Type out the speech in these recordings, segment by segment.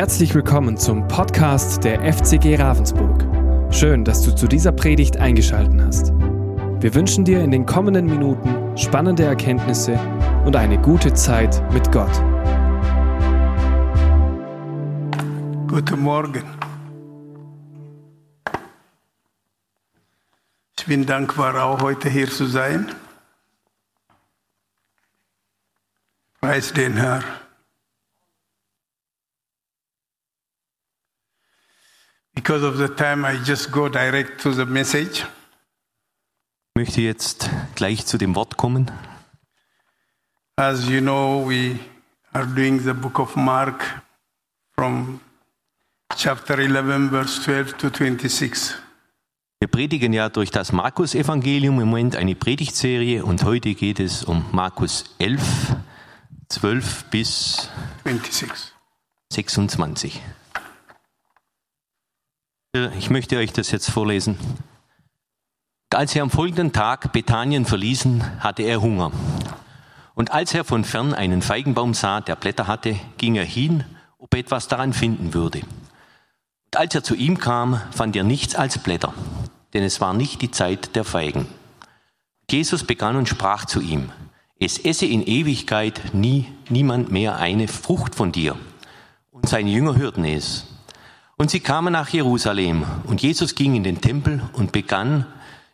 Herzlich willkommen zum Podcast der FCG Ravensburg. Schön, dass du zu dieser Predigt eingeschaltet hast. Wir wünschen dir in den kommenden Minuten spannende Erkenntnisse und eine gute Zeit mit Gott. Guten Morgen. Ich bin dankbar, auch heute hier zu sein. Preis den Herrn. Because of the time, I just go direct to the message. Ich möchte jetzt gleich zu dem Wort kommen. As you know, we are doing the book of Mark from chapter 11, verse 12 to 26. Wir predigen ja durch das Markus-Evangelium im Moment eine Predigtserie und heute geht es um Markus 11, 12 bis 26. 26. Ich möchte euch das jetzt vorlesen. Als sie am folgenden Tag Bethanien verließen, hatte er Hunger. Und als er von fern einen Feigenbaum sah, der Blätter hatte, ging er hin, ob er etwas daran finden würde. Und als er zu ihm kam, fand er nichts als Blätter, denn es war nicht die Zeit der Feigen. Jesus begann und sprach zu ihm, es esse in Ewigkeit nie niemand mehr eine Frucht von dir. Und seine Jünger hörten es. Und sie kamen nach Jerusalem, und Jesus ging in den Tempel und begann,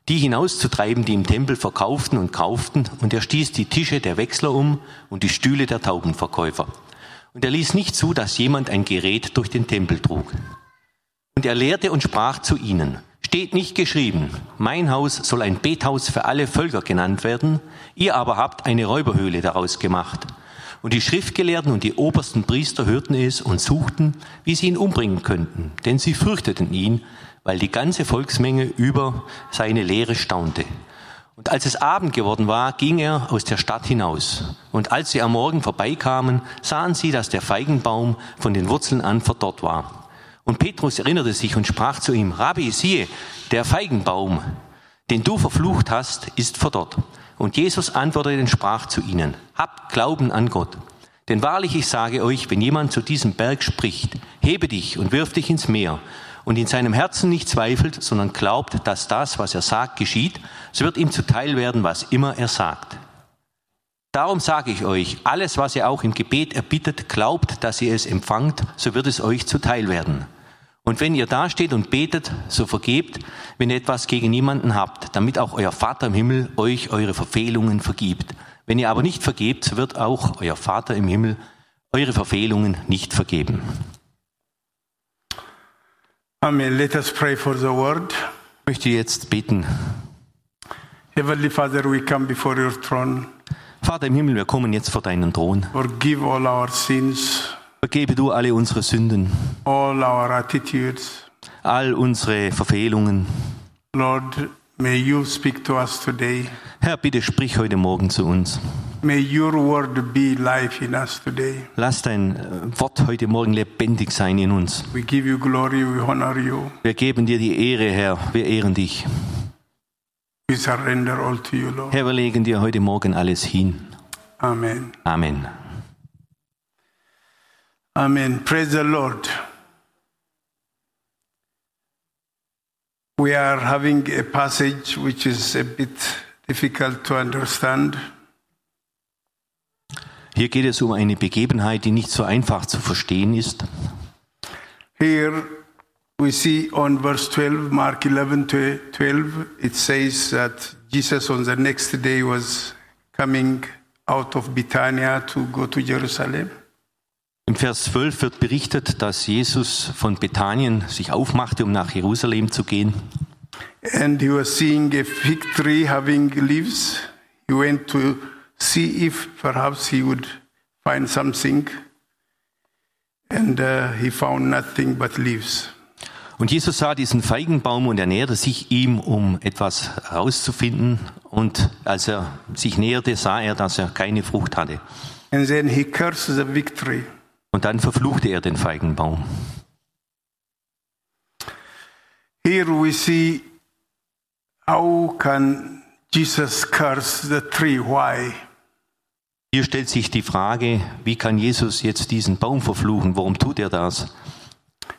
die hinauszutreiben, die im Tempel verkauften und kauften, und er stieß die Tische der Wechsler um und die Stühle der Taubenverkäufer. Und er ließ nicht zu, dass jemand ein Gerät durch den Tempel trug. Und er lehrte und sprach zu ihnen, steht nicht geschrieben, mein Haus soll ein Bethaus für alle Völker genannt werden, ihr aber habt eine Räuberhöhle daraus gemacht. Und die Schriftgelehrten und die obersten Priester hörten es und suchten, wie sie ihn umbringen könnten, denn sie fürchteten ihn, weil die ganze Volksmenge über seine Lehre staunte. Und als es Abend geworden war, ging er aus der Stadt hinaus. Und als sie am Morgen vorbeikamen, sahen sie, dass der Feigenbaum von den Wurzeln an verdorrt war. Und Petrus erinnerte sich und sprach zu ihm, Rabbi, siehe, der Feigenbaum, den du verflucht hast, ist verdorrt. Und Jesus antwortete und sprach zu ihnen, habt Glauben an Gott. Denn wahrlich, ich sage euch, wenn jemand zu diesem Berg spricht, hebe dich und wirf dich ins Meer, und in seinem Herzen nicht zweifelt, sondern glaubt, dass das, was er sagt, geschieht, so wird ihm zuteil werden, was immer er sagt. Darum sage ich euch, alles, was ihr auch im Gebet erbittet, glaubt, dass ihr es empfangt, so wird es euch zuteil werden. Und wenn ihr dasteht und betet, so vergebt, wenn ihr etwas gegen jemanden habt, damit auch euer Vater im Himmel euch eure Verfehlungen vergibt. Wenn ihr aber nicht vergebt, so wird auch euer Vater im Himmel eure Verfehlungen nicht vergeben. Amen. Let us pray for the word. Ich möchte jetzt beten. Heavenly Father, we come before your throne. Vater im Himmel, wir kommen jetzt vor deinen Thron. Forgive all our sins, Vergebe du alle unsere Sünden, all our attitudes. all unsere Verfehlungen. Lord, may you speak to us today. Herr, bitte sprich heute Morgen zu uns. May your word be life in us today. Lass dein äh, Wort heute Morgen lebendig sein in uns. We give you glory, we honor you. Wir geben dir die Ehre, Herr. Wir ehren dich. We surrender all to you, Lord. Herr, wir legen dir heute Morgen alles hin. Amen. Amen. Amen. Praise the Lord. We are having a passage which is a bit difficult to understand. Hier geht es um eine Begebenheit, die nicht so einfach zu verstehen ist. Here we see on verse 12, Mark 11 to 12, it says that Jesus on the next day was coming out of Bethania to go to Jerusalem. In Vers 12 wird berichtet, dass Jesus von Bethanien sich aufmachte, um nach Jerusalem zu gehen. And he was seeing a fig tree having leaves. He went to see if perhaps he would find something. And uh, he found nothing but leaves. Und Jesus sah diesen Feigenbaum und er näherte sich ihm, um etwas herauszufinden. Und als er sich näherte, sah er, dass er keine Frucht hatte. And then he cursed the tree. Und dann verfluchte er den Feigenbaum. Here we see how can Jesus curse the tree? Why? Hier stellt sich die Frage, wie kann Jesus jetzt diesen Baum verfluchen? Warum tut er das?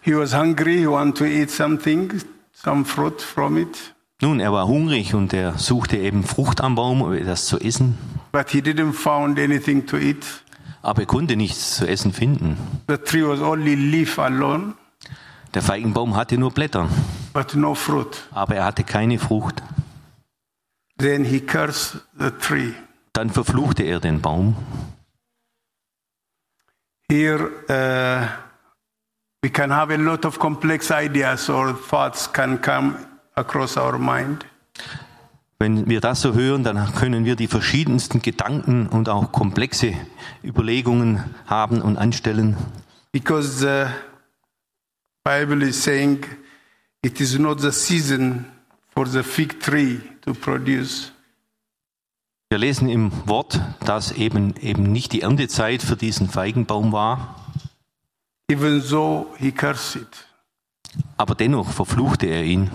He was hungry, he wanted to eat something, some fruit from it, Nun, er war hungrig und er suchte eben Frucht am Baum, um etwas zu essen, but he didn't found anything to eat. Aber er konnte nichts zu essen finden. The tree was only leaf alone, Der Feigenbaum hatte nur Blätter, but no fruit. aber er hatte keine Frucht. Then he cursed the tree. Dann verfluchte er den Baum. Here, uh, we can have a lot of complex ideas or thoughts can come across our mind. Wenn wir das so hören, dann können wir die verschiedensten Gedanken und auch komplexe Überlegungen haben und anstellen, Because the Bible is saying it is not the season for the fig tree to produce. Wir lesen im Wort, dass eben eben nicht die Erntezeit für diesen Feigenbaum war, Even though he cursed it. aber dennoch verfluchte er ihn.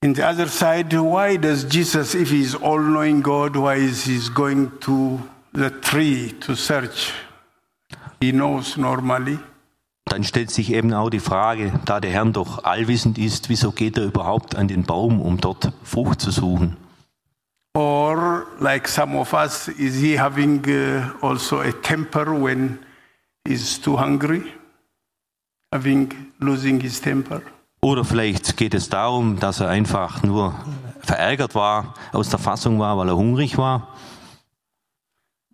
In the other side, why does Jesus, if he is all knowing God, why is he going to the tree to search? He knows normally. Dann stellt sich eben auch die Frage, da der Herr doch allwissend ist, wieso geht er überhaupt an den Baum, um dort Frucht zu suchen? Or, like some of us, is he having uh, also a temper when he's too hungry? Having losing his temper? Oder vielleicht geht es darum, dass er einfach nur verärgert war, aus der Fassung war, weil er hungrig war.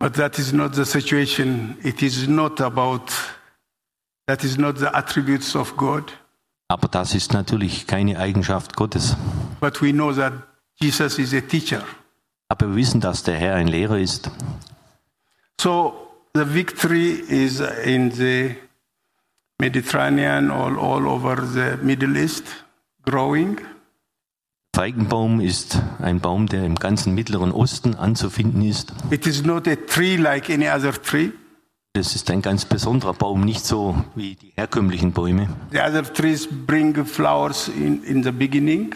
But that is not the situation. It is not about, that is not the attributes of God. Aber das ist natürlich keine Eigenschaft Gottes. But we know that Jesus is a teacher. Aber wir wissen, dass der Herr ein Lehrer ist. So the victory is in the Mediterranean, all, all over the Middle East, growing. Feigenbaum ist ein Baum, der im ganzen Mittleren Osten anzufinden ist. It is not a tree like any other tree. Das ist ein ganz besonderer Baum, nicht so wie die herkömmlichen Bäume. The other trees bring flowers in, in the beginning,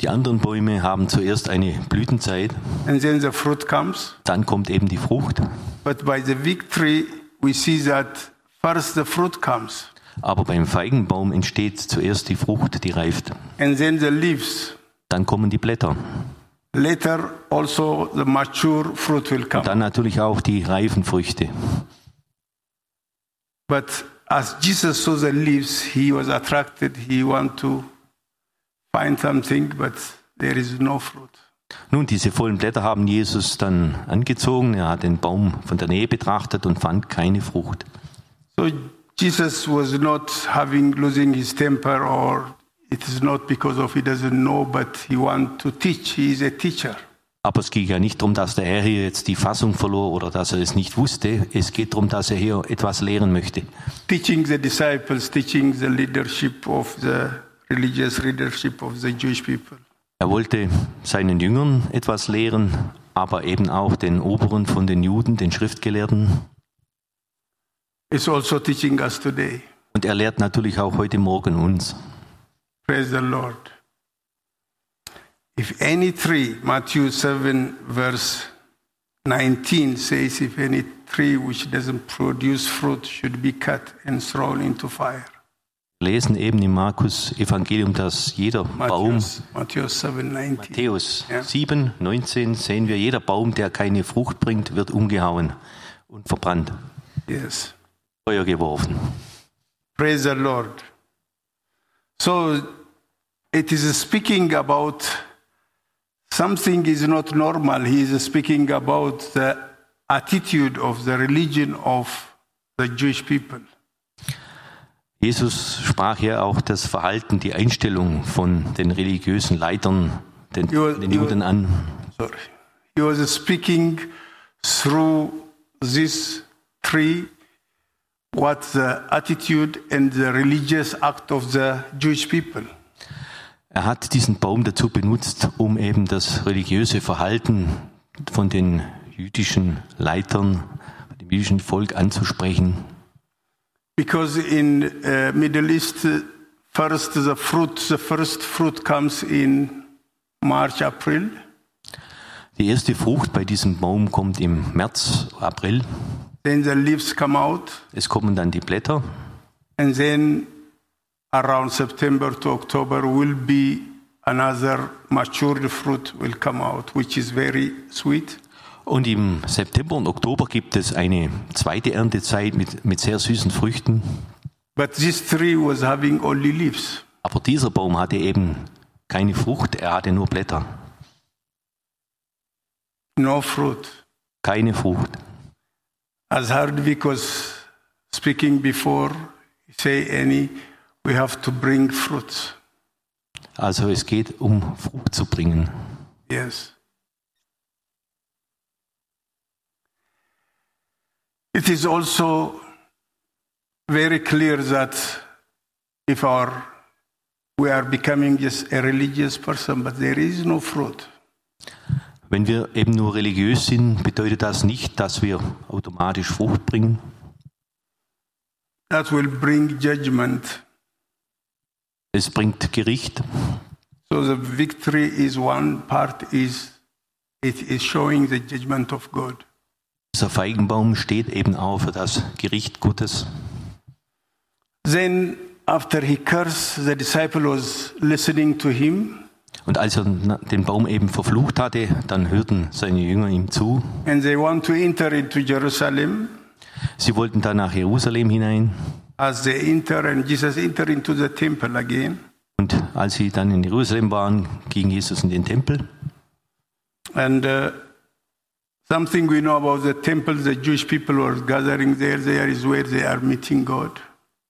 Die anderen Bäume haben zuerst eine Blütenzeit, and then the fruit comes. dann kommt eben die Frucht. But by the victory, we see that first the fruit comes, Aber beim Feigenbaum entsteht zuerst die Frucht, die reift. and then the leaves. Dann kommen die Blätter. Later, also the mature fruit will come. Dann natürlich auch die reifen Früchte. But as Jesus saw the leaves, he was attracted. He wanted to find something, but there is no fruit. Nun, diese vollen Blätter haben Jesus dann angezogen. Er hat den Baum von der Nähe betrachtet und fand keine Frucht. So Jesus was not having losing his temper, or it is not because of he doesn't know, but he want to teach. He is a teacher. Aber es ging ja nicht darum, dass der Herr hier jetzt die Fassung verlor oder dass er es nicht wusste. Es geht darum, dass er hier etwas lehren möchte. Teaching the disciples, teaching the leadership of the religious leadership of the Jewish people. Er wollte seinen Jüngern etwas lehren, aber eben auch den Oberen von den Juden, den Schriftgelehrten. It's also teaching us today. Und er lehrt natürlich auch heute Morgen uns. Praise the Lord. If any tree, Matthew 7, verse 19 says, if any tree which doesn't produce fruit should be cut and thrown into fire. Wir lesen eben im Markus Evangelium, dass jeder Baum, Matthew, Matthew 7, 19. Matthäus Ja. 7, 19, sehen wir, jeder Baum, der keine Frucht bringt, wird umgehauen und verbrannt, Yes. Feuer geworfen. Praise the Lord. So it is speaking about something is not normal. He is speaking about the attitude of the religion of the Jewish people. Jesus sprach ja auch das Verhalten, die Einstellung von den religiösen Leitern, den, Ja, den. Juden an. Sorry. He was speaking through this tree what the attitude and the religious act of the Jewish people. Er hat diesen Baum dazu benutzt, um eben das religiöse Verhalten von den jüdischen Leitern, dem jüdischen Volk anzusprechen. Because in uh, Middle East, uh, first the fruit, the first fruit comes in March, April. Die erste Frucht bei diesem Baum kommt im März, April. Then the leaves come out, Es kommen dann die Blätter and then around September to October will be another matured fruit will come out, which is very sweet. und im September und Oktober gibt es eine zweite Erntezeit mit, mit sehr süßen Früchten. But this tree was having only leaves. Aber dieser Baum hatte eben keine Frucht, er hatte nur Blätter, no fruit. keine Frucht. As Hardwick was speaking before, say any, we have to bring fruits. Also es geht um Frucht zu bringen. Yes. It is also very clear that if our we are becoming just a religious person, but there is no fruit. Wenn wir eben nur religiös sind, bedeutet das nicht, dass wir automatisch Frucht bringen. That will bring judgment. Es bringt Gericht. So the victory is one part is it is showing the judgment of God. Dieser Feigenbaum steht eben auch für das Gericht Gottes. Then after he cursed, the disciple was listening to him, Und als er den Baum eben verflucht hatte, dann hörten seine Jünger ihm zu. Sie wollten dann nach Jerusalem hinein. As they enter, and Jesus entered into the temple again, Und als sie dann in Jerusalem waren, ging Jesus in den Tempel. and uh, something we know about the temple, the Jewish people were gathering there. There is where they are meeting God.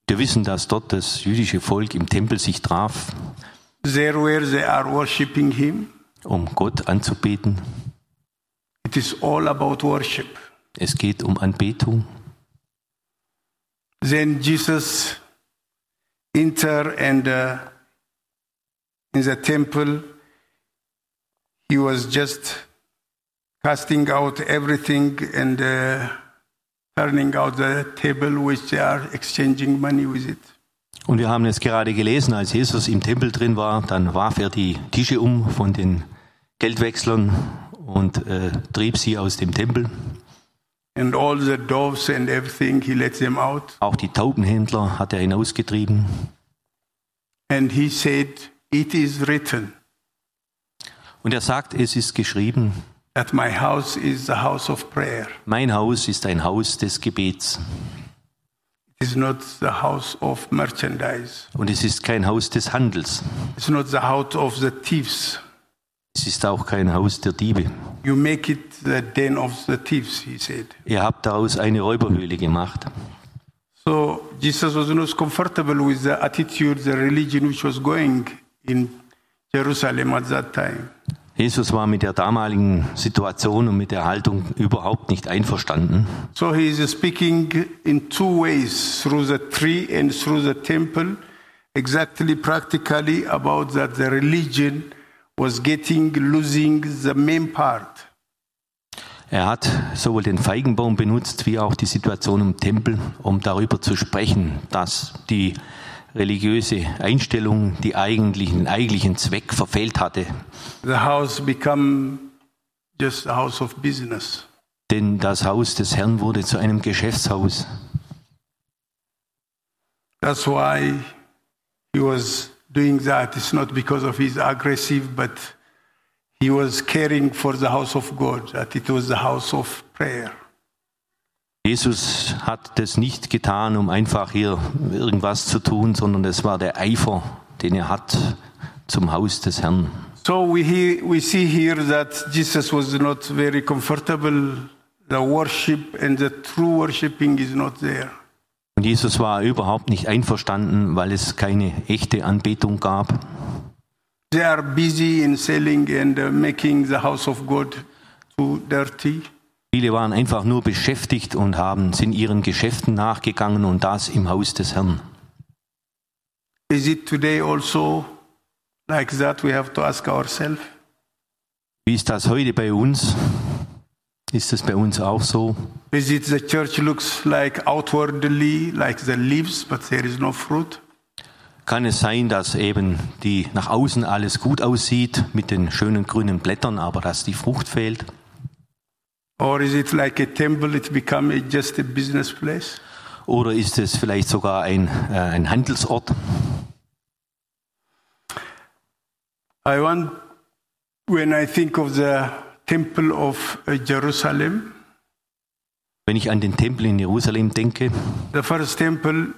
Wir wissen, dass dort das jüdische Volk im Tempel sich traf, There where they are worshiping Him. um Gott anzubeten. It is all about worship. Es geht um Anbetung. Then Jesus enter and uh, in the temple, he was just casting out everything and uh, turning out the table which they are exchanging money with it. Und wir haben es gerade gelesen, als Jesus im Tempel drin war, dann warf er die Tische um von den Geldwechslern und äh, trieb sie aus dem Tempel. And all the doves and everything, he let them out. Auch die Taubenhändler hat er hinausgetrieben. And he said, It is written Und er sagt, es ist geschrieben, that my house is the house of prayer. mein Haus ist ein Haus des Gebets. It is not the house of merchandise. Und es ist kein Haus des Handels. It's not the house of the thieves. Es ist auch kein Haus der Diebe. You make it the den of the thieves, he said. Ihr habt daraus eine Räuberhöhle gemacht. So Jesus was not comfortable with the attitude, the religion which was going in Jerusalem at that time. Jesus war mit der damaligen Situation und mit der Haltung überhaupt nicht einverstanden. So he is speaking in two ways, through the tree and through the temple, exactly practically about that the religion was getting losing the main part. Er hat sowohl den Feigenbaum benutzt wie auch die Situation im Tempel, um darüber zu sprechen, dass die religiöse Einstellung die eigentlichen, den eigentlichen Zweck verfehlt hatte. The house become just a house of business. Denn das Haus des Herrn wurde zu einem Geschäftshaus. That's why he was doing that. It's not because of his aggressive, but he was caring for the house of God, that it was the house of prayer. Jesus hat das nicht getan, um einfach hier irgendwas zu tun, sondern es war der Eifer, den er hat zum Haus des Herrn. So we, hear, we see here that Jesus was not very comfortable. The worship and the true worshiping is not there. Und Jesus war überhaupt nicht einverstanden, weil es keine echte Anbetung gab. They are busy in selling and uh, making the house of God too dirty. Viele waren einfach nur beschäftigt und haben, sind ihren Geschäften nachgegangen und das im Haus des Herrn. Is it today also like that? We have to ask ourselves. Wie ist das heute bei uns? Ist es bei uns auch so? Is it the church looks like outwardly like the leaves, but there is no fruit? Kann es sein, dass eben die nach außen alles gut aussieht mit den schönen grünen Blättern, aber dass die Frucht fehlt? Or is it like a temple, it become just a business place? Oder ist es vielleicht sogar ein, äh, ein Handelsort? I want, when I think of the temple of uh, Jerusalem, Wenn ich an den Tempel in Jerusalem denke, the first temple,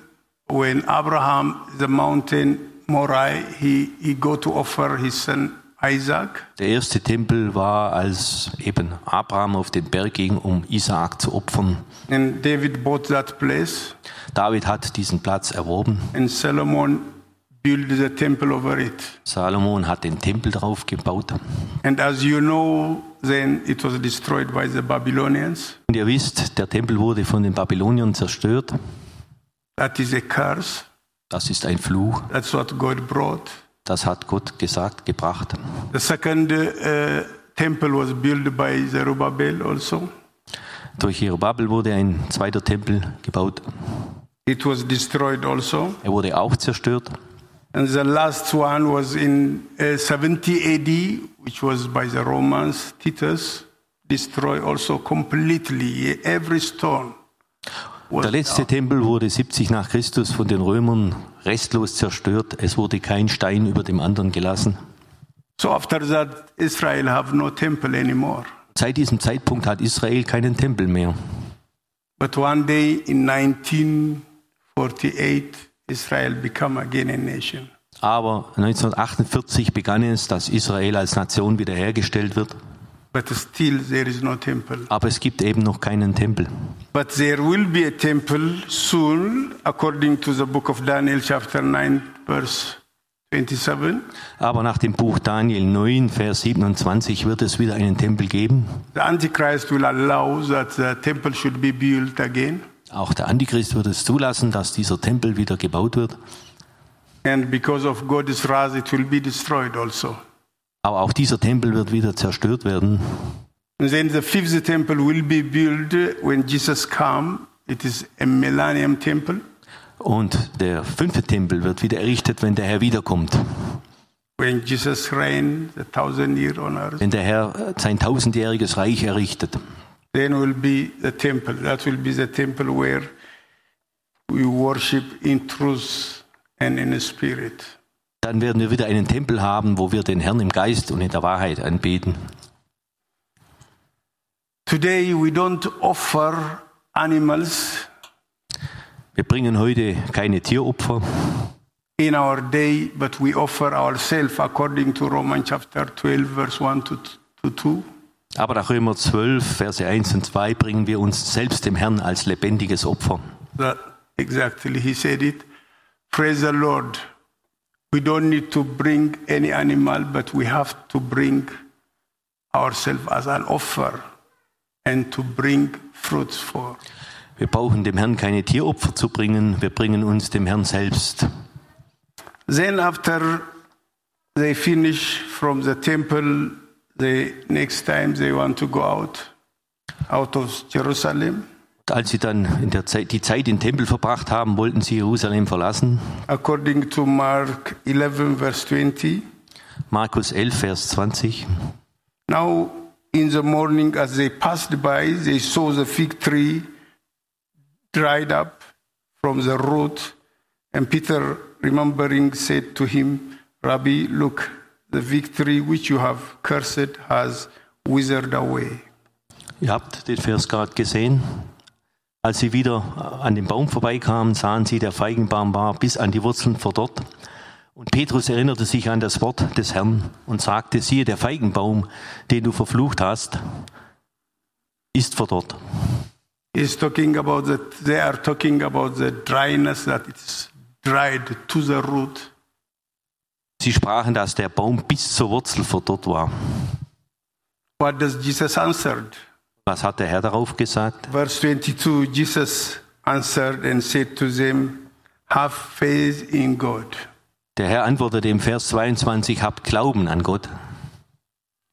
when Abraham, the mountain Moriah, he, he go to offer his son Isaac. der erste Tempel war, als eben Abraham auf den Berg ging, um Isaak zu opfern. And David bought that place, David hat diesen Platz erworben. and Solomon built the temple over it. Salomon hat den Tempel darauf gebaut. And as you know, then it was destroyed by the Babylonians. Und ihr wisst, der Tempel wurde von den Babyloniern zerstört. That is a curse. Das ist ein Fluch. That's what God brought. Das hat Gott gesagt, gebracht. The second uh, temple was built by Zerubbabel also. Durch Jerubabel wurde ein zweiter Tempel gebaut. It was destroyed also. Er wurde auch zerstört. And the last one was in uh, 70 AD, which was by the Romans, Titus, destroyed also completely. Every stone Der letzte Tempel wurde 70 nach Christus von den Römern restlos zerstört. Es wurde kein Stein über dem anderen gelassen. So after that, Israel have no temple anymore. Seit diesem Zeitpunkt hat Israel keinen Tempel mehr. But one day in 1948, Israel become again a nation. Aber 1948 begann es, dass Israel als Nation wiederhergestellt wird. But still there is no temple. Aber es gibt eben noch keinen Tempel. But there will be a temple soon, according to the book of Daniel, chapter 9, verse 27. Aber nach dem Buch Daniel 9, Vers 27 wird es wieder einen Tempel geben. The Antichrist will allow that the temple should be built again. Auch der Antichrist wird es zulassen, dass dieser Tempel wieder gebaut wird. And because of God's wrath, it will be destroyed also. Aber auch dieser Tempel wird wieder zerstört werden. And then the fifth temple will be built when Jesus come. It is a millennium temple. Und der fünfte Tempel wird wieder errichtet, wenn der Herr wiederkommt. When Jesus reign the thousand year on earth, Wenn der Herr sein tausendjähriges Reich errichtet. then will be the temple. That will be the temple where we worship in truth and in spirit. Dann werden wir wieder einen Tempel haben, wo wir den Herrn im Geist und in der Wahrheit anbeten. Today we don't offer animals Wir bringen heute keine Tieropfer, in our day, but we offer ourselves according to Romans chapter 12, verse 1 to, to 2. aber nach Römer 12, Verse 1 und 2 bringen wir uns selbst dem Herrn als lebendiges Opfer. That exactly, he said it. Praise the Lord. We don't need to bring any animal, but we have to bring ourselves as an offer and to bring fruits for. Wir brauchen dem Herrn keine Tieropfer zu bringen, wir bringen uns dem Herrn selbst. Then, after they finish from the temple, the next time they want to go out, out of Jerusalem, als sie dann Zeit, die Zeit im Tempel verbracht haben, wollten sie Jerusalem verlassen. according to Mark 11, verse 20. Markus 11, Vers 20. Now, in the morning, as they passed by, they saw the fig tree dried up from the root. And Peter, remembering, said to him, Rabbi, look, the fig tree which you have cursed has withered away. Ihr habt den Vers gerade gesehen. Als sie wieder an dem Baum vorbeikamen, sahen sie, der Feigenbaum war bis an die Wurzeln verdorrt. Und Petrus erinnerte sich an das Wort des Herrn und sagte, siehe, der Feigenbaum, den du verflucht hast, ist verdorrt. He's talking about that they are talking about the dryness that it's dried to the root. Sie sprachen, dass der Baum bis zur Wurzel verdorrt war. What does Jesus answered? Was hat der Herr darauf gesagt? Verse 22 Jesus answered and said to them, Have faith in God. Der Herr antwortete im Vers 22, habt Glauben an Gott.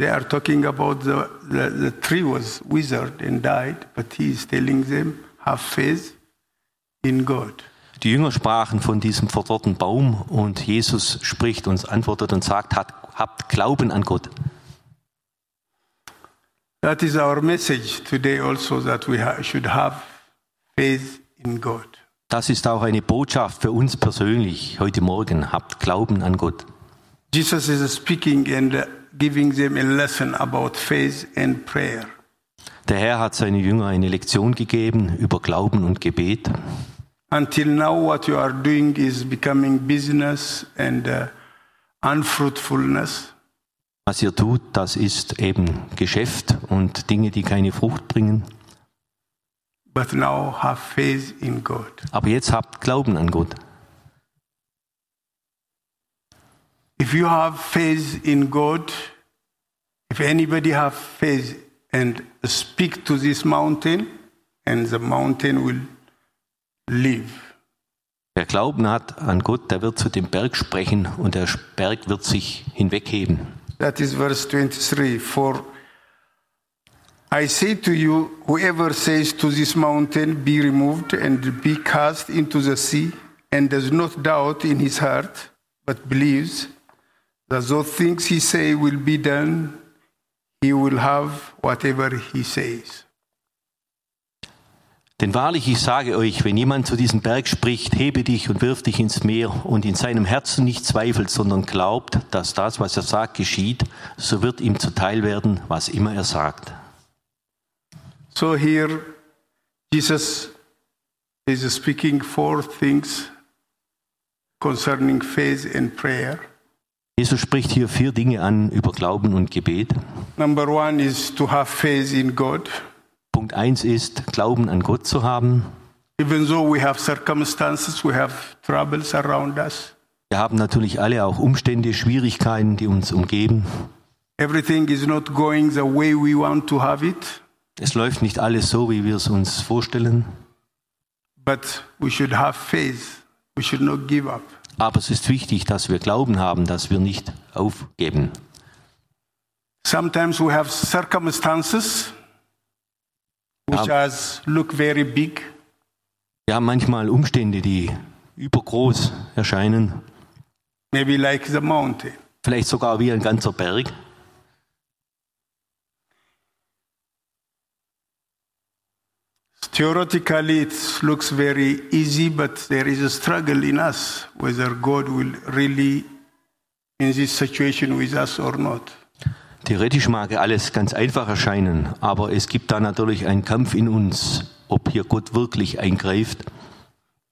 They are talking about the, the, the tree was withered and died, but he is telling them, Have faith in God. Die Jünger sprachen von diesem verdorrten Baum und Jesus spricht uns, antwortet und sagt, hat, habt Glauben an Gott. That is our message today also that we ha- should have faith in God. Das ist auch eine Botschaft für uns persönlich heute Morgen. Habt Glauben an Gott. Jesus is speaking and giving them a lesson about faith and prayer. Der Herr hat seine Jünger eine Lektion gegeben über Glauben und Gebet. Until now, what you are doing is becoming business and uh, unfruitfulness. Was ihr tut, das ist eben Geschäft und Dinge, die keine Frucht bringen. But now have faith in God. Aber jetzt habt Glauben an Gott. If you have faith in God, if anybody have faith and speak to this mountain, and the mountain will live. Wer Glauben hat an Gott, der wird zu dem Berg sprechen und der Berg wird sich hinwegheben. That is verse 23. For I say to you, whoever says to this mountain, Be removed and be cast into the sea, and does not doubt in his heart, but believes that those things he say will be done, he will have whatever he says. Denn wahrlich, ich sage euch, wenn jemand zu diesem Berg spricht, hebe dich und wirf dich ins Meer und in seinem Herzen nicht zweifelt, sondern glaubt, dass das, was er sagt, geschieht, so wird ihm zuteil werden, was immer er sagt. So here, Jesus is speaking four things concerning faith and prayer. Jesus spricht hier vier Dinge an über Glauben und Gebet. Number one is to have faith in God. Punkt eins ist, Glauben an Gott zu haben. Even though we have circumstances, we have troubles around us, Wir haben natürlich alle auch Umstände, Schwierigkeiten, die uns umgeben. everything is not going the way we want to have it, Es läuft nicht alles so, wie wir es uns vorstellen, but we should have faith. We should not give up. aber es ist wichtig, dass wir Glauben haben, dass wir nicht aufgeben. Sometimes we have circumstances which has look very big, Wir haben manchmal Umstände, die übergroß erscheinen, maybe like the mountain. vielleicht sogar wie ein ganzer Berg. Theoretically, it looks very easy, but there is a struggle in us whether God will really in this situation with us or not. Theoretisch mag alles ganz einfach erscheinen, aber es gibt da natürlich einen Kampf in uns, ob hier Gott wirklich eingreift.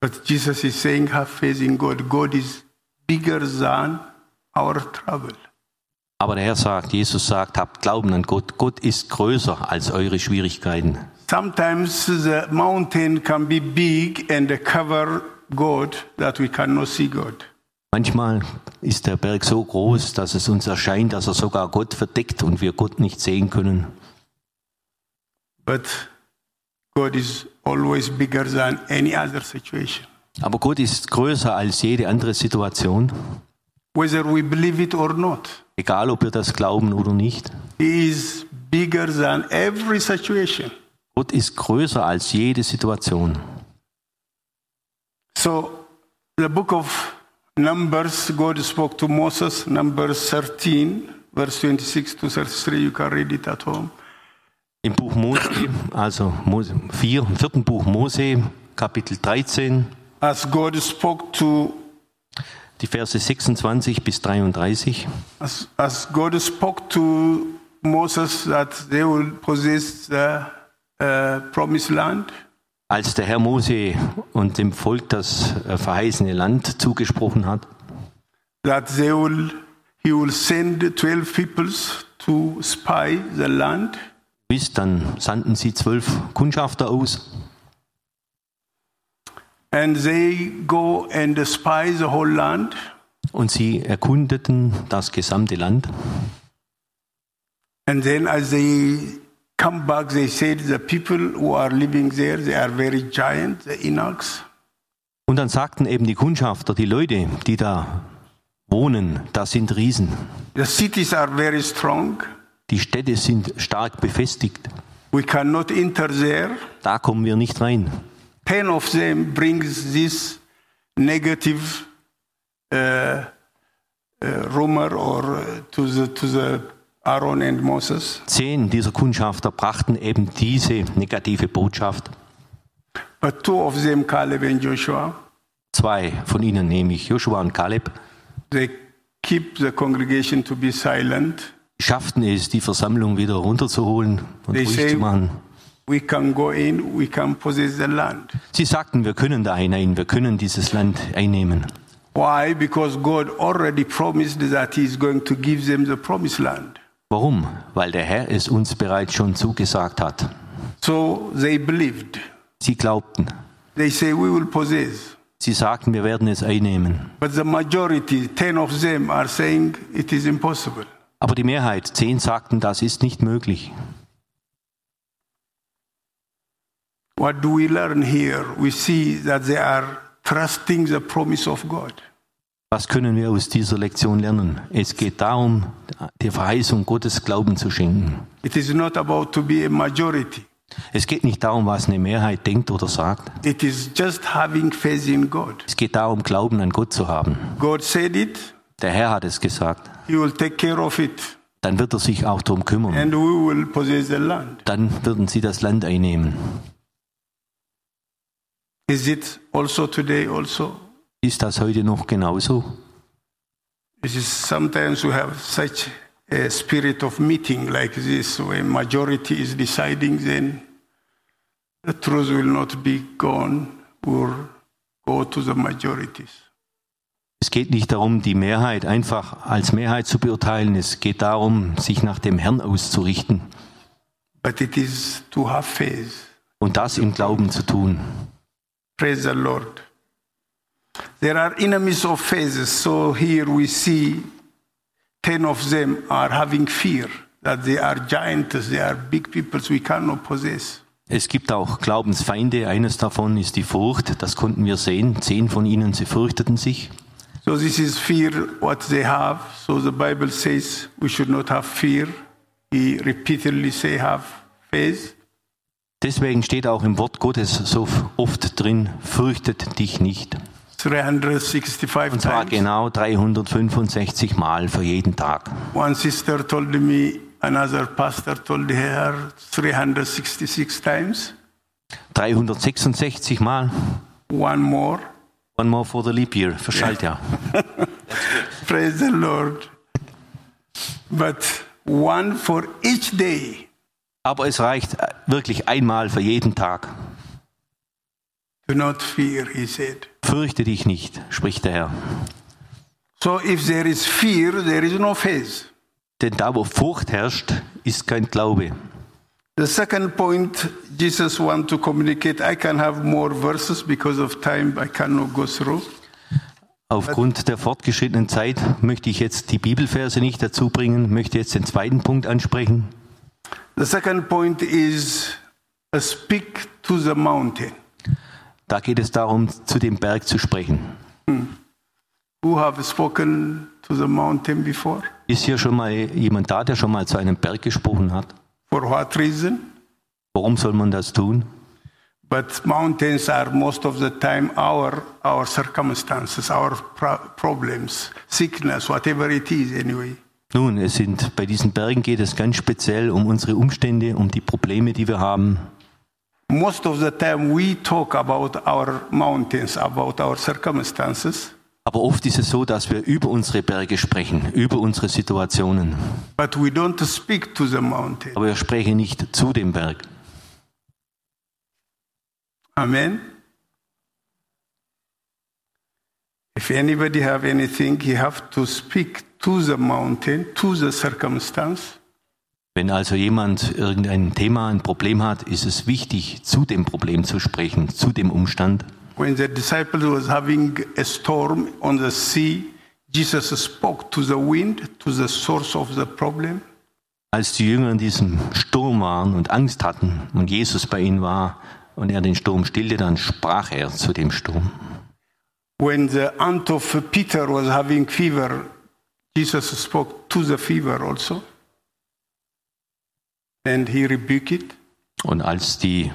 But Jesus is saying, have faith in God. God is bigger than our trouble. Aber der Herr sagt, Jesus sagt, habt Glauben an Gott. Gott ist größer als eure Schwierigkeiten. Sometimes the mountain can be big and cover God that we cannot see God. Manchmal ist der Berg so groß, dass es uns erscheint, dass er sogar Gott verdeckt und wir Gott nicht sehen können. But God is always bigger than any other situation. Aber Gott ist größer als jede andere Situation, Whether we believe it or not, egal ob wir das glauben oder nicht. He is bigger than every situation. Gott ist größer als jede Situation. So, the book of Numbers, God spoke to Moses, Numbers 13, verse 26 to 33. You can read it at home. Im Buch Mose, also Mose 4, im vierten Buch Mose, Kapitel 13, As God spoke to, die Verse 26 bis 33. as, as God spoke to Moses that they will possess the uh, promised land, Als der Herr Mose und dem Volk das äh, verheißene Land zugesprochen hat, that they will, He will send 12 peoples to spy the land. bis dann sandten sie zwölf Kundschafter aus And they go and spy the whole land. und sie erkundeten das gesamte Land. And then as they come back, they said the people who are living there, they are very giant, the Enochs. Und dann sagten eben die Kundschafter, die Leute, die da wohnen, das sind Riesen. The cities are very strong. Die Städte sind stark befestigt. We cannot enter there. Da kommen wir nicht rein. Ten of them brings this negative uh, uh, rumor or uh, to the to the. Zehn dieser Kundschafter brachten eben diese negative Botschaft. But two of them, Caleb and Joshua, Zwei von ihnen, nämlich Joshua und Kaleb, they keep the congregation to be silent. schafften es, die Versammlung wieder runterzuholen und They ruhig say- zu machen. We can go in, we can possess the land. Sie sagten, wir können da hinein, wir können dieses Land einnehmen. Why? Because God already promised that He is going to give them the promised land. Warum? Weil der Herr es uns bereits schon zugesagt hat. So they believed. Sie glaubten. They say, We will possess. Sie sagten, wir werden es einnehmen. But the majority, 10 of them, are saying it is impossible. Aber die Mehrheit, zehn sagten, das ist nicht möglich. What do we learn here? We see that they are trusting the promise of God. Was können wir aus dieser Lektion lernen? Es geht darum, der Verheißung Gottes Glauben zu schenken. It is not about to be a majority. Es geht nicht darum, was eine Mehrheit denkt oder sagt. It is just having faith in God. Es geht darum, Glauben an Gott zu haben. It, Der Herr hat es gesagt. He will take care of it, Dann wird er sich auch darum kümmern. and we will possess the land. Dann würden sie das Land einnehmen. Is it also today also? Ist das heute noch genauso? It is sometimes we have such a spirit of meeting like this, where majority is deciding, then the truth will not be gone or go to the majorities. Es geht nicht darum, die Mehrheit einfach als Mehrheit zu beurteilen. Es geht darum, sich nach dem Herrn auszurichten But it is to have faith. und das im Glauben zu tun. Praise the Lord. There are enemies of faith, so here we see 10 of them are having fear that they are giants, they are big peoples we cannot possess. Es gibt auch Glaubensfeinde. Eines davon ist die Furcht. Das konnten wir sehen. Zehn von ihnen, sie fürchteten sich. So this is fear what they have. So the Bible says we should not have fear. He repeatedly say have faith. Deswegen steht auch im Wort Gottes so oft drin, fürchtet dich nicht. 365 Und zwar genau 365 Mal für jeden Tag. One sister told me, another pastor told her 366 times. 366 Mal. One more. One more for the leap year, für Schaltjahr. Praise the Lord. But one for each day. Aber es reicht wirklich einmal für jeden Tag. Do not fear, he said. Fürchte dich nicht, spricht der Herr. So if there is fear, there is no faith. Denn da, wo Furcht herrscht, ist kein Glaube. The second point Jesus want to communicate, I can have more verses because of time I cannot go through. Aufgrund der fortgeschrittenen Zeit möchte ich jetzt die Bibelverse nicht dazu bringen, möchte jetzt den zweiten Punkt ansprechen. The second point is speak to the mountain. Da geht es darum, zu dem Berg zu sprechen. Who have spoken to the mountain before? Ist hier schon mal jemand da, der schon mal zu einem Berg gesprochen hat? For what reason? Warum soll man das tun? But mountains are most of the time our our circumstances, our pro- problems, sickness, whatever it is anyway. Nun, es sind bei diesen Bergen geht es ganz speziell um unsere Umstände, um die Probleme, die wir haben. Most of the time we talk about our mountains, about our circumstances, Aber oft ist es so, dass wir über unsere Berge sprechen, über unsere Situationen. but we don't speak to the mountain. Aber wir sprechen nicht zu dem Berg. Amen. If anybody have anything, he have to speak to the mountain, to the circumstance. Wenn also jemand irgendein Thema, ein Problem hat, ist es wichtig, zu dem Problem zu sprechen, zu dem Umstand. When the disciple was having a storm on the sea, Jesus spoke to the wind, to the source of the problem. Als die Jünger in diesem Sturm waren und Angst hatten und Jesus bei ihnen war und er den Sturm stillte, dann sprach er zu dem Sturm. When the aunt of Peter was having fever, Jesus spoke to the fever also. And he rebuked it. Und als die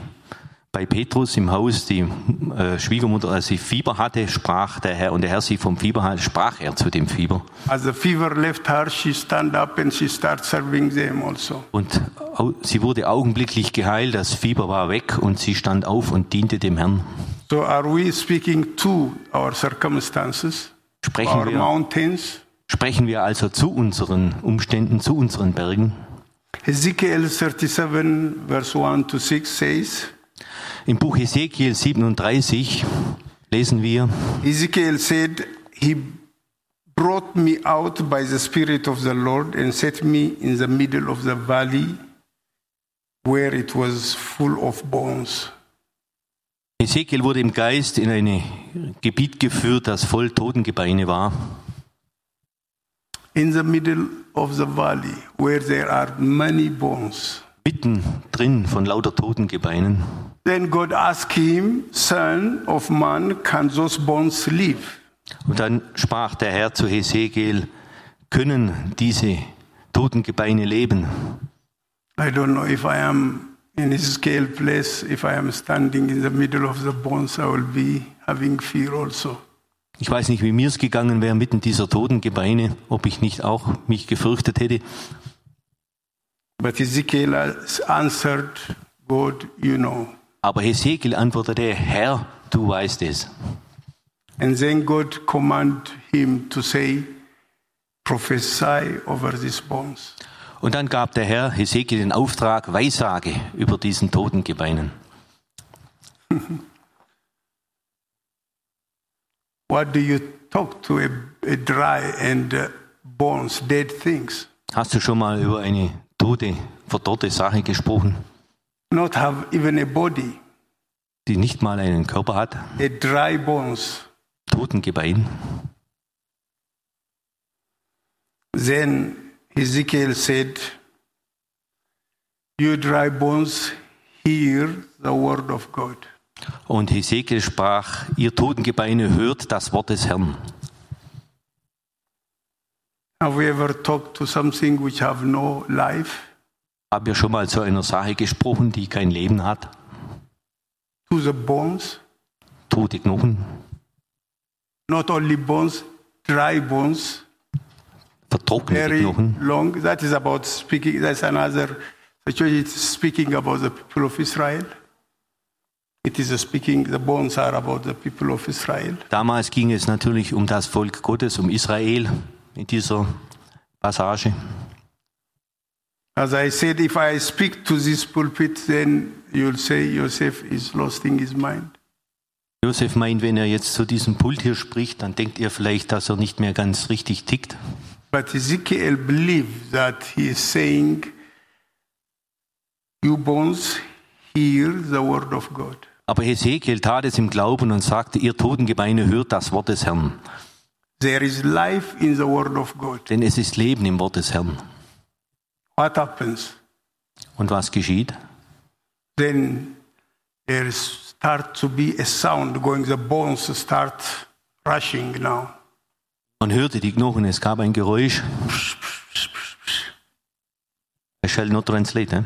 bei Petrus im Haus die äh, Schwiegermutter, als sie Fieber hatte, sprach der Herr, und der Herr sie vom Fieber hatte, sprach er zu dem Fieber. As the fever left her, she stand up and she started serving them also. Und au- sie wurde augenblicklich geheilt, das Fieber war weg und sie stand auf und diente dem Herrn. So are we speaking to our circumstances, Sprechen our wir, mountains? sprechen wir also zu unseren Umständen, zu unseren Bergen. Ezekiel 37, verse 1 to 6 says, Im Buch Ezekiel 37 lesen wir, Ezekiel said, He brought me out by the Spirit of the Lord and set me in the middle of the valley where it was full of bones. Ezekiel wurde im Geist in ein Gebiet geführt, das voll Totengebeine war. In the middle of the valley where there are many bones. mitten drin von lauter Totengebeinen. Then God asked him, Son of man, can those bones live? Und dann sprach der Herr zu Hesekiel, können diese Totengebeine leben? I don't know if I am in Ezekiel place, if I am standing in the middle of the bones, I will be having fear also. Ich weiß nicht, wie mir es gegangen wäre mitten dieser Totengebeine, ob ich nicht auch mich gefürchtet hätte. But Ezekiel answered, God, you know. Aber Hesekiel antwortete, Herr, du weißt es. And then God commanded him to say, prophesy over these bones. Und dann gab der Herr Hesekiel den Auftrag, Weissage über diesen Totengebeinen. What do you talk to a, a dry and uh, bones, dead things? Hast du schon mal über eine tote, verdorrte Sache gesprochen, Not have even a body, die nicht mal einen Körper hat? a dry bones. Totengebein. Then Ezekiel said, You dry bones, hear the word of God. Und Hesekiel sprach, ihr Totengebeine hört das Wort des Herrn. Have we ever talked to something which have no life? Haben wir schon mal zu einer Sache gesprochen, die kein Leben hat? To the bones? Tote Knochen, Not only bones, dry bones, vertrocknete very Knochen. long. That is about speaking, that's another, the church is speaking about the people of Israel. Damals ging es natürlich um das Volk Gottes, um Israel in dieser Passage. As I said, if I speak to this pulpit, then you'll say Joseph is losing his mind. Josef meint, wenn er jetzt zu diesem Pult hier spricht, dann denkt ihr vielleicht, dass er nicht mehr ganz richtig tickt. But Ezekiel believed that he is saying, You bones, hear the word of God. Aber Hesekiel tat es im Glauben und sagte, ihr Totengebeine hört das Wort des Herrn. There is life in the word of God. Denn es ist Leben im Wort des Herrn. What happens? Und was geschieht? Then there start to be a sound going, the bones start rushing now. Man hörte die Knochen, es gab ein Geräusch. I shall not translate. Eh?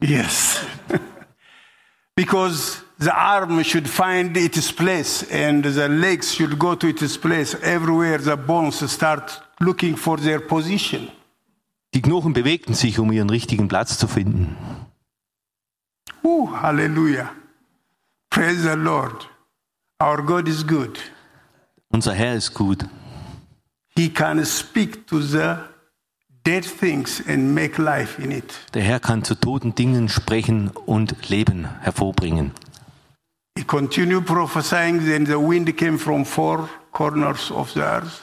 Yes. because the arm should find its place and the legs should go to its place. Everywhere the bones start looking for their position. Die Knochen bewegten sich, um ihren richtigen Platz zu finden. Ooh, hallelujah. Praise the Lord. Our God is good. Unser Herr ist gut. He can speak to the dead things and make life in it. Der Herr kann zu toten Dingen sprechen und Leben hervorbringen. He continued prophesying, then the wind came from four corners of the earth.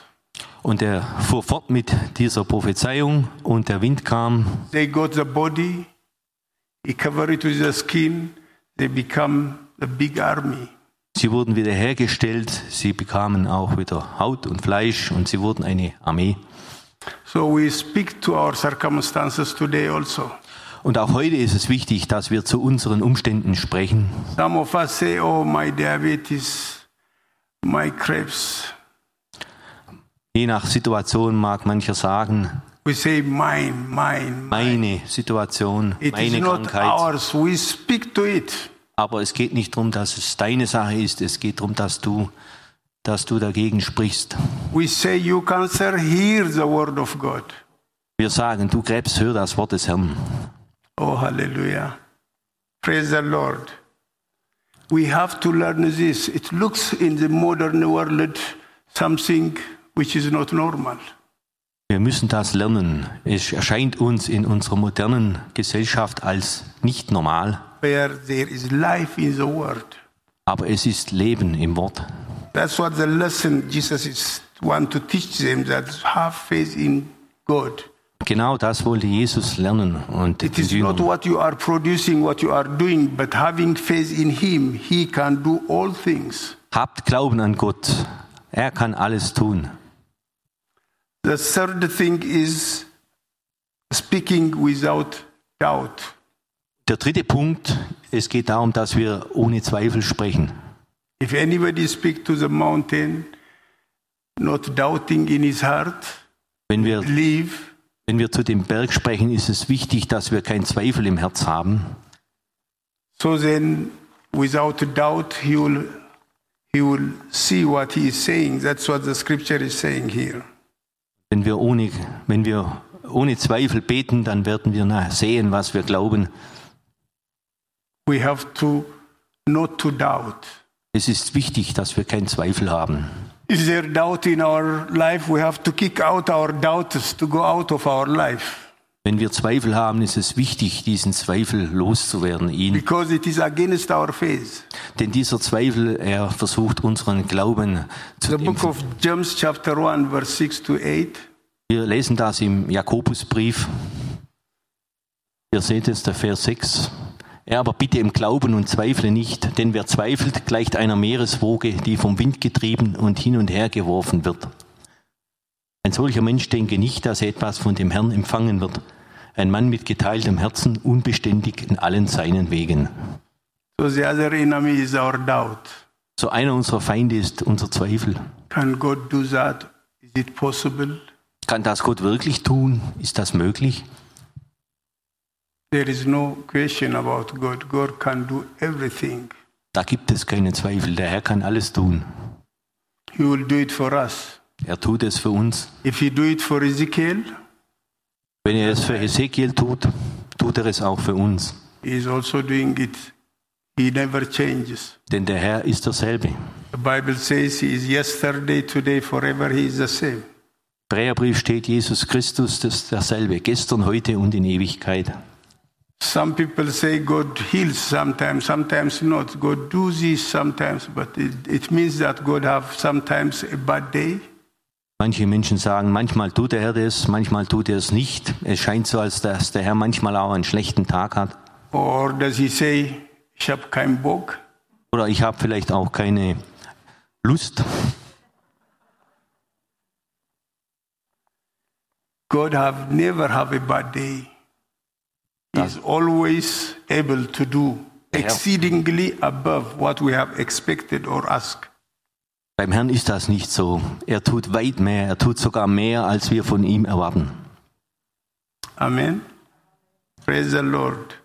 Und er fuhr fort mit dieser Prophezeiung und der Wind kam. They got the body, he covered it with the skin, they become a big army. Sie wurden wiederhergestellt, sie bekamen auch wieder Haut und Fleisch und sie wurden eine Armee. So we speak to our circumstances today also. Und auch heute ist es wichtig, dass wir zu unseren Umständen sprechen. Some of us say, Oh, my diabetes, my Krebs. Je nach Situation mag mancher sagen, We say, Mine, mine, mine. meine Situation, It is meine not Krankheit. ours. We speak to it. Aber es geht nicht darum, dass es deine Sache ist. Es geht darum, dass du, dass du dagegen sprichst. We say, You cancer, hear the word of God. Wir sagen, du Krebs, hör das Wort des Herrn. Oh, hallelujah. Praise the Lord. We have to learn this. It looks in the modern world something which is not normal. Wir müssen das lernen. Es erscheint uns in unserer modernen Gesellschaft als nicht normal, Where there is life in the word. aber es ist Leben im Wort. That's what the lesson Jesus is want to teach them that have faith in God. Genau das wollte Jesus lernen und It is not what you are producing, what you are doing, but having faith in Him. He can do all things. Habt Glauben an Gott. Er kann alles tun. The third thing is speaking without doubt. Der dritte Punkt, es geht darum, dass wir ohne Zweifel sprechen. If anybody speak to the mountain, not doubting in his heart, Wenn wir, believe, wenn wir zu dem Berg sprechen, ist es wichtig, dass wir keinen Zweifel im Herz haben. so then without doubt he will he will see what he is saying. That's what the scripture is saying here. Wenn wir ohne, wenn wir ohne Zweifel beten, dann werden wir sehen, was wir glauben. We have to not to doubt. Es ist wichtig, dass wir keinen Zweifel haben. Is there doubt in our life? We have to kick out our doubts to go out of our life Wenn wir Zweifel haben, ist es wichtig, diesen Zweifel loszuwerden, ihn. because it is against our faith. Denn dieser Zweifel, er versucht unseren Glauben zu The book of James chapter 1 verse 6 to 8 Wir lesen das im Jakobusbrief. Ihr seht es, der Vers 6. Er aber bitte im Glauben und zweifle nicht, denn wer zweifelt, gleicht einer Meereswoge, die vom Wind getrieben und hin und her geworfen wird. Ein solcher Mensch denke nicht, dass er etwas von dem Herrn empfangen wird. Ein Mann mit geteiltem Herzen, unbeständig in allen seinen Wegen. So the other enemy is our doubt. So einer unserer Feinde ist unser Zweifel. Can God do that? Is it possible? Kann das Gott wirklich tun? Ist das möglich? There is no question about God. God can do everything. Da gibt es keine Zweifel. Der Herr kann alles tun. He will do it for us. Er tut es für uns. If He do it for Ezekiel, Wenn er es für Ezekiel tut, tut er es auch für uns. He is also doing it. He never changes. Denn der Herr ist derselbe. The Bible says He is yesterday, today, forever. He is the same. Präerbrief steht Jesus Christus, das derselbe, gestern, heute und in Ewigkeit. Some people say God heals sometimes, sometimes not. God do this sometimes, but it, it means that God have sometimes a bad day. Manche Menschen sagen, manchmal tut der Herr das, manchmal tut er es nicht. Es scheint so, als dass der Herr manchmal auch einen schlechten Tag hat. Or does He say, ich habe keinen Bock? Oder ich habe vielleicht auch keine Lust. God have never have a bad day. Is always able to do exceedingly above what we have expected or asked. Beim Herrn ist das nicht so. Er tut weit mehr, er tut sogar mehr, als wir von ihm erwarten. Amen. Praise the Lord.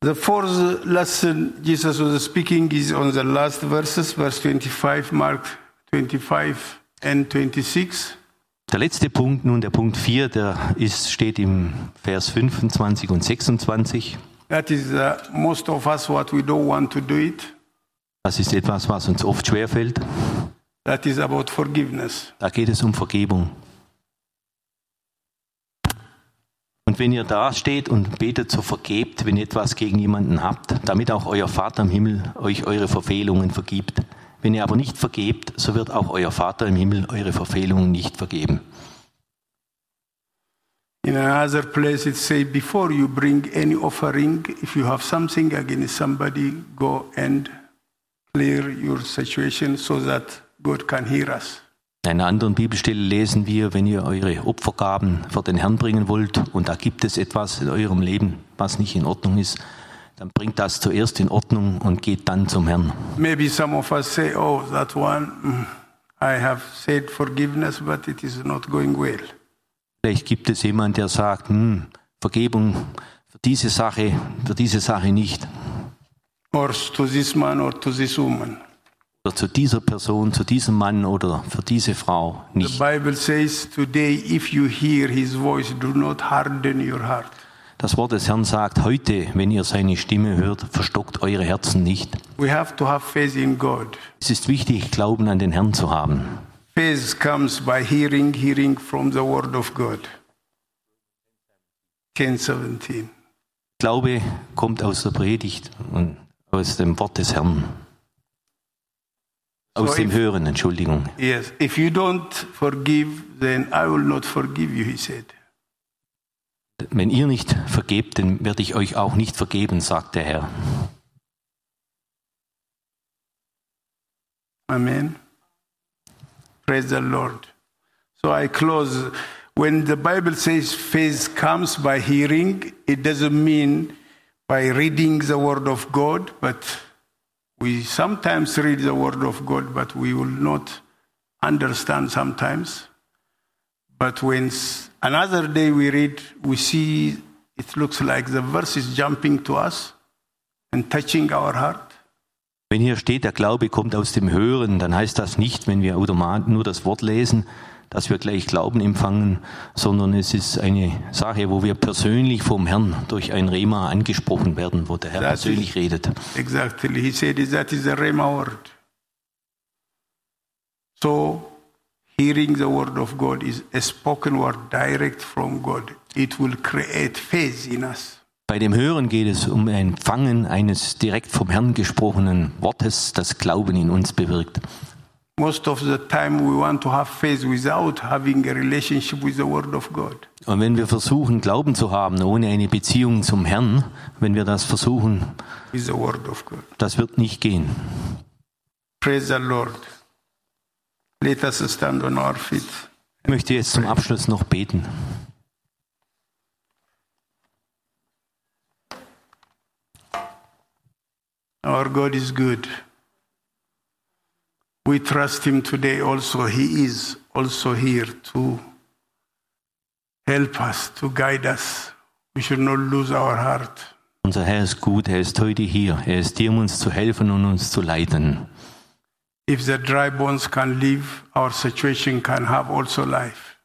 The fourth lesson Jesus was speaking is on the last verses, verse 25, Mark 25 and 26. Der letzte Punkt, nun der Punkt 4, der ist, steht im Vers 25 und 26. That is uh, most of us what we don't want to do it. Das ist etwas, was uns oft schwerfällt. That is about forgiveness. Da geht es um Vergebung. Und wenn ihr da steht und betet, so vergebt, wenn ihr etwas gegen jemanden habt, damit auch euer Vater im Himmel euch eure Verfehlungen vergibt. Wenn ihr aber nicht vergebt, so wird auch euer Vater im Himmel eure Verfehlungen nicht vergeben. In another place, it says, before you bring any offering, if you have something against somebody, go and clear your situation so that God can hear us. In einer anderen Bibelstelle lesen wir, wenn ihr eure Opfergaben vor den Herrn bringen wollt und da gibt es etwas in eurem Leben, was nicht in Ordnung ist, dann bringt das zuerst in Ordnung und geht dann zum Herrn. Maybe some of us say, oh, that one, mm, I have said forgiveness, but it is not going well. Vielleicht gibt es jemand, der sagt, hm, Vergebung für diese Sache, für diese Sache nicht. or to this man or to this woman. Oder zu dieser Person, zu diesem Mann oder für diese Frau The nicht. Bible says today, if you hear his voice, do not harden your heart. Das Wort des Herrn sagt, heute, wenn ihr seine Stimme hört, verstockt eure Herzen nicht. We have to have faith in God. Es ist wichtig, Glauben an den Herrn zu haben. Faith comes by hearing, hearing from the word of God. 1017. Glaube kommt aus der Predigt und aus dem Wort des Herrn. Aus So dem if- Hören, Entschuldigung. Yes, if you don't forgive, then I will not forgive you, he said. Wenn ihr nicht vergebt, dann werde ich euch auch nicht vergeben, sagt der Herr. Amen. Praise the Lord. So I close. When the Bible says faith comes by hearing, it doesn't mean by reading the Word of God, but we sometimes read the Word of God, but we will not understand sometimes. But when another day we read, we see it looks like the verse is jumping to us and touching our heart. Wenn hier steht, der Glaube kommt aus dem Hören, dann heißt das nicht, wenn wir nur das Wort lesen, dass wir gleich Glauben empfangen, sondern es ist eine Sache, wo wir persönlich vom Herrn durch ein Rema angesprochen werden, wo der Herr ist- persönlich redet. Exactly. He said that is the Rema word. So, hearing the word of God is a spoken word direct from God. It will create faith in us. Bei dem Hören geht es um ein Empfangen eines direkt vom Herrn gesprochenen Wortes, das Glauben in uns bewirkt. Most of the time, we want to have faith without having a relationship with the word of God. Und wenn wir versuchen, Glauben zu haben, ohne eine Beziehung zum Herrn, wenn wir das versuchen, With the word of God. das wird nicht gehen. Praise the Lord. Let us stand on our feet. Ich möchte jetzt zum Abschluss noch beten. Our God is good. We trust Him today also. He is also here to help us, to guide us. We should not lose our heart. Unser Herr ist gut, er ist heute hier. Er ist hier, um uns zu helfen und uns zu leiten. If the dry bones can live, our situation can have also life.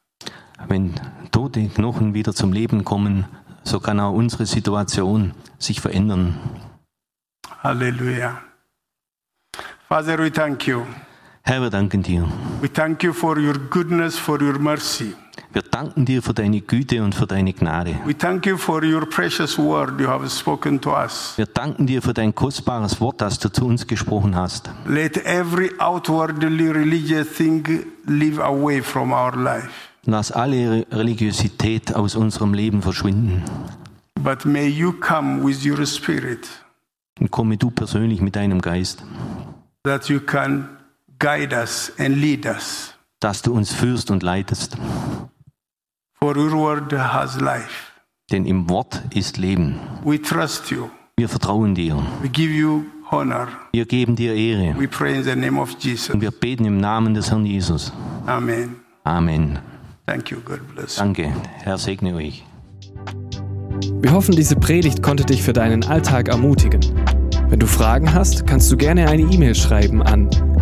Wenn tote Knochen wieder zum Leben kommen, so kann auch unsere Situation sich verändern. Hallelujah. Father, we thank you. Herr, wir danken dir. We thank you for your goodness, for your mercy. Wir danken dir für deine Güte und für deine Gnade. We thank you for your precious word you have spoken to us. Wir danken dir für dein kostbares Wort, das du zu uns gesprochen hast. Let every outwardly religious thing live away from our life. Lass alle Religiosität aus unserem Leben verschwinden. But may you come with your spirit Und komme du persönlich mit deinem Geist, that you can guide us and lead us. dass du uns führst und leitest. For your word has life. Denn im Wort ist Leben. We trust you. Wir vertrauen dir. We give you honor. Wir geben dir Ehre. We pray in the name of Jesus. Und wir beten im Namen des Herrn Jesus. Amen. Amen. Thank you. God bless. you. Danke. Herr segne euch. Wir hoffen, diese Predigt konnte dich für deinen Alltag ermutigen. Wenn du Fragen hast, kannst du gerne eine E-Mail schreiben an